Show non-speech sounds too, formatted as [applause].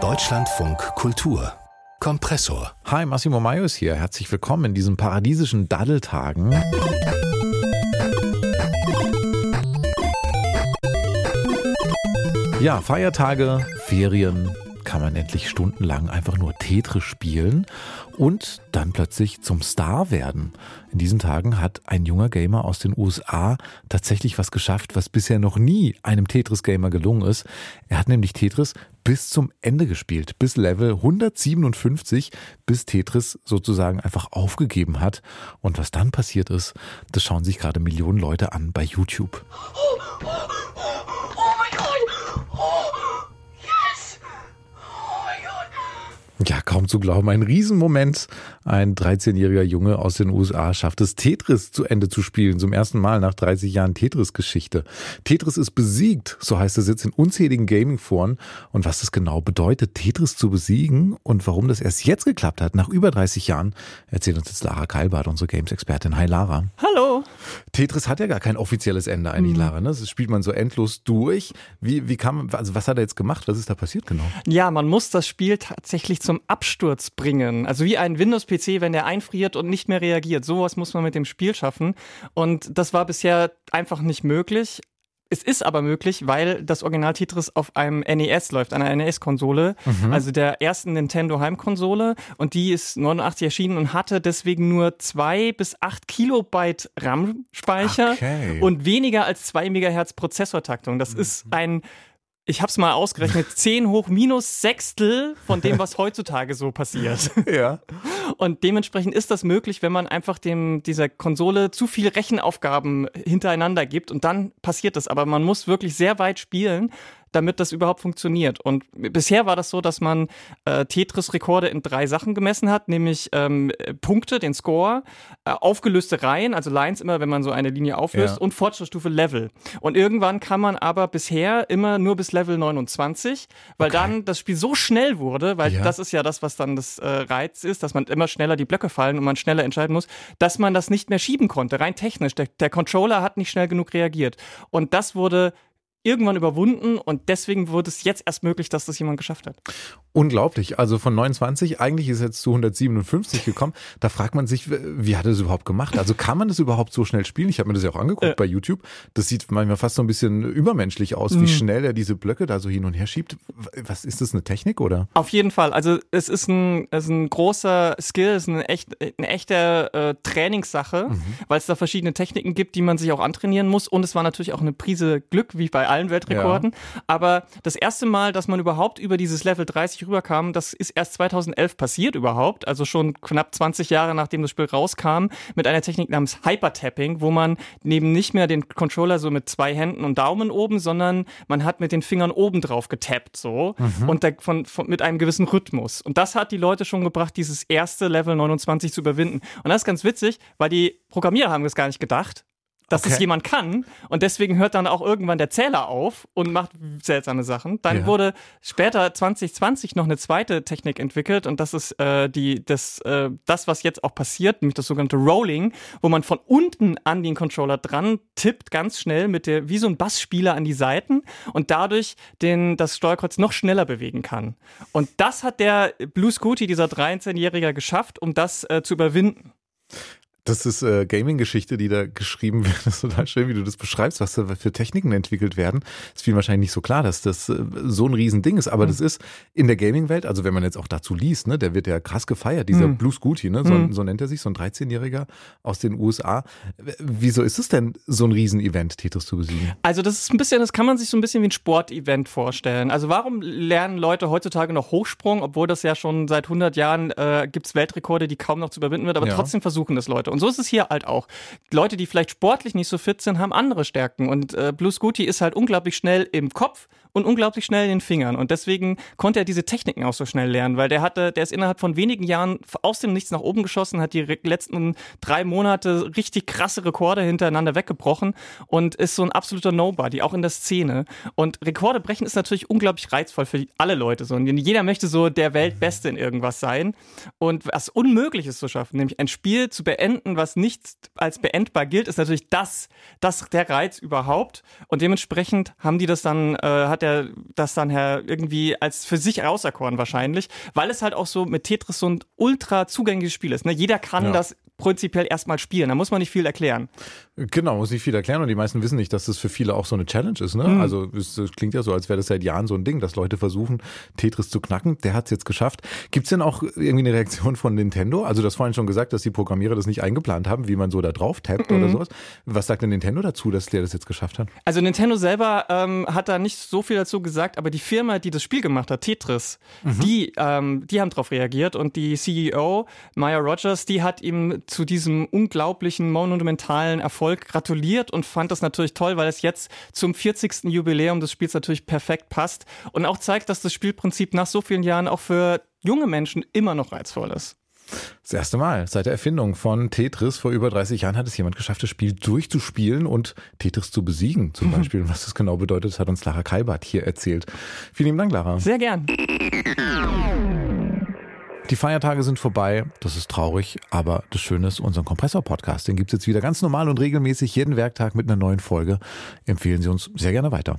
Deutschlandfunk Kultur Kompressor. Hi, Massimo Maius hier. Herzlich willkommen in diesen paradiesischen Daddeltagen. Ja, Feiertage, Ferien, kann man endlich stundenlang einfach nur Tetris spielen und dann plötzlich zum Star werden. In diesen Tagen hat ein junger Gamer aus den USA tatsächlich was geschafft, was bisher noch nie einem Tetris-Gamer gelungen ist. Er hat nämlich Tetris bis zum Ende gespielt, bis Level 157, bis Tetris sozusagen einfach aufgegeben hat. Und was dann passiert ist, das schauen sich gerade Millionen Leute an bei YouTube. Oh, oh, Ja, kaum zu glauben. Ein Riesenmoment. Ein 13-jähriger Junge aus den USA schafft es, Tetris zu Ende zu spielen. Zum ersten Mal nach 30 Jahren Tetris-Geschichte. Tetris ist besiegt, so heißt es jetzt in unzähligen Gaming-Foren. Und was das genau bedeutet, Tetris zu besiegen und warum das erst jetzt geklappt hat, nach über 30 Jahren, erzählt uns jetzt Lara Keilbart, unsere Games-Expertin. Hi Lara. Hallo. Tetris hat ja gar kein offizielles Ende eigentlich, mhm. Lara. Ne? Das spielt man so endlos durch. Wie, wie kam, also was hat er jetzt gemacht? Was ist da passiert genau? Ja, man muss das Spiel tatsächlich zum Absturz bringen. Also wie ein Windows-PC, wenn der einfriert und nicht mehr reagiert. Sowas muss man mit dem Spiel schaffen. Und das war bisher einfach nicht möglich. Es ist aber möglich, weil das Original Tetris auf einem NES läuft, einer NES-Konsole, mhm. also der ersten Nintendo Heimkonsole. Und die ist 89 erschienen und hatte deswegen nur zwei bis acht Kilobyte RAM-Speicher okay. und weniger als zwei Megahertz Prozessortaktung. Das mhm. ist ein ich habe es mal ausgerechnet, 10 hoch minus Sechstel von dem, was heutzutage so passiert. Ja. Und dementsprechend ist das möglich, wenn man einfach dem, dieser Konsole zu viele Rechenaufgaben hintereinander gibt und dann passiert das. Aber man muss wirklich sehr weit spielen, damit das überhaupt funktioniert. Und bisher war das so, dass man äh, Tetris-Rekorde in drei Sachen gemessen hat, nämlich ähm, Punkte, den Score, äh, aufgelöste Reihen, also Lines immer, wenn man so eine Linie auflöst, ja. und Fortschrittsstufe Level. Und irgendwann kann man aber bisher immer nur bis Level 29, weil okay. dann das Spiel so schnell wurde, weil ja. das ist ja das, was dann das äh, Reiz ist, dass man immer schneller die Blöcke fallen und man schneller entscheiden muss, dass man das nicht mehr schieben konnte, rein technisch. Der, der Controller hat nicht schnell genug reagiert. Und das wurde irgendwann überwunden und deswegen wurde es jetzt erst möglich, dass das jemand geschafft hat. Unglaublich. Also von 29, eigentlich ist es jetzt zu 157 gekommen. Da fragt man sich, wie hat er das überhaupt gemacht? Also kann man das überhaupt so schnell spielen? Ich habe mir das ja auch angeguckt äh. bei YouTube. Das sieht manchmal fast so ein bisschen übermenschlich aus, wie mhm. schnell er diese Blöcke da so hin und her schiebt. Was ist das, eine Technik oder? Auf jeden Fall. Also es ist ein, es ist ein großer Skill, es ist eine, echt, eine echte äh, Trainingssache, mhm. weil es da verschiedene Techniken gibt, die man sich auch antrainieren muss. Und es war natürlich auch eine Prise Glück, wie bei allen Weltrekorden. Ja. Aber das erste Mal, dass man überhaupt über dieses Level 30 rüberkam, das ist erst 2011 passiert überhaupt. Also schon knapp 20 Jahre nachdem das Spiel rauskam, mit einer Technik namens Hypertapping, wo man neben nicht mehr den Controller so mit zwei Händen und Daumen oben, sondern man hat mit den Fingern oben drauf getappt so mhm. und von, von, mit einem gewissen Rhythmus. Und das hat die Leute schon gebracht, dieses erste Level 29 zu überwinden. Und das ist ganz witzig, weil die Programmierer haben das gar nicht gedacht dass okay. es jemand kann und deswegen hört dann auch irgendwann der Zähler auf und macht seltsame Sachen. Dann ja. wurde später 2020 noch eine zweite Technik entwickelt und das ist äh, die das äh, das was jetzt auch passiert, nämlich das sogenannte Rolling, wo man von unten an den Controller dran tippt ganz schnell mit der wie so ein Bassspieler an die Seiten und dadurch den das Steuerkreuz noch schneller bewegen kann. Und das hat der Blue Scooty dieser 13-Jähriger geschafft, um das äh, zu überwinden. Das ist äh, Gaming-Geschichte, die da geschrieben [laughs] wird. Das ist total schön, wie du das beschreibst, was da für Techniken entwickelt werden. Es fiel wahrscheinlich nicht so klar, dass das äh, so ein Riesending ist. Aber mhm. das ist in der Gaming-Welt, also wenn man jetzt auch dazu liest, ne, der wird ja krass gefeiert, dieser mhm. Blue Scooty, ne, so, mhm. so, nennt er sich, so ein 13-Jähriger aus den USA. Wieso ist es denn so ein Riesen-Event, Tetris zu besiegen? Also das ist ein bisschen, das kann man sich so ein bisschen wie ein Sportevent vorstellen. Also warum lernen Leute heutzutage noch Hochsprung, obwohl das ja schon seit 100 Jahren äh, gibt es Weltrekorde, die kaum noch zu überwinden wird, aber ja. trotzdem versuchen das Leute. Und und so ist es hier halt auch. Leute, die vielleicht sportlich nicht so fit sind, haben andere Stärken. Und äh, Blue Scooty ist halt unglaublich schnell im Kopf und unglaublich schnell in den Fingern. Und deswegen konnte er diese Techniken auch so schnell lernen, weil der hatte, der ist innerhalb von wenigen Jahren aus dem Nichts nach oben geschossen, hat die letzten drei Monate richtig krasse Rekorde hintereinander weggebrochen und ist so ein absoluter Nobody, auch in der Szene. Und Rekorde brechen ist natürlich unglaublich reizvoll für alle Leute. So. Und jeder möchte so der Weltbeste in irgendwas sein. Und was unmöglich ist zu schaffen, nämlich ein Spiel zu beenden, beenden, was nicht als beendbar gilt, ist natürlich das, das der Reiz überhaupt. Und dementsprechend haben die das dann, äh, hat er das dann her irgendwie als für sich auserkoren wahrscheinlich, weil es halt auch so mit Tetris so ein ultra zugängliches Spiel ist. Ne? Jeder kann ja. das prinzipiell erstmal spielen. Da muss man nicht viel erklären. Genau, muss nicht viel erklären und die meisten wissen nicht, dass das für viele auch so eine Challenge ist. Ne? Mhm. Also es, klingt ja so, als wäre das seit Jahren so ein Ding, dass Leute versuchen, Tetris zu knacken. Der hat es jetzt geschafft. Gibt es denn auch irgendwie eine Reaktion von Nintendo? Also du hast vorhin schon gesagt, dass die Programmierer das nicht eingeplant haben, wie man so da drauf tappt mhm. oder sowas. Was sagt denn Nintendo dazu, dass der das jetzt geschafft hat? Also Nintendo selber ähm, hat da nicht so viel dazu gesagt, aber die Firma, die das Spiel gemacht hat, Tetris, mhm. die, ähm, die haben darauf reagiert und die CEO, Maya Rogers, die hat ihm zu diesem unglaublichen monumentalen Erfolg gratuliert und fand das natürlich toll, weil es jetzt zum 40. Jubiläum des Spiels natürlich perfekt passt und auch zeigt, dass das Spielprinzip nach so vielen Jahren auch für junge Menschen immer noch reizvoll ist. Das erste Mal seit der Erfindung von Tetris vor über 30 Jahren hat es jemand geschafft, das Spiel durchzuspielen und Tetris zu besiegen. Zum [laughs] Beispiel, was das genau bedeutet, hat uns Lara Kalbert hier erzählt. Vielen lieben Dank, Lara. Sehr gern. Die Feiertage sind vorbei, das ist traurig, aber das Schöne ist, unseren Kompressor-Podcast, den gibt es jetzt wieder ganz normal und regelmäßig jeden Werktag mit einer neuen Folge. Empfehlen Sie uns sehr gerne weiter.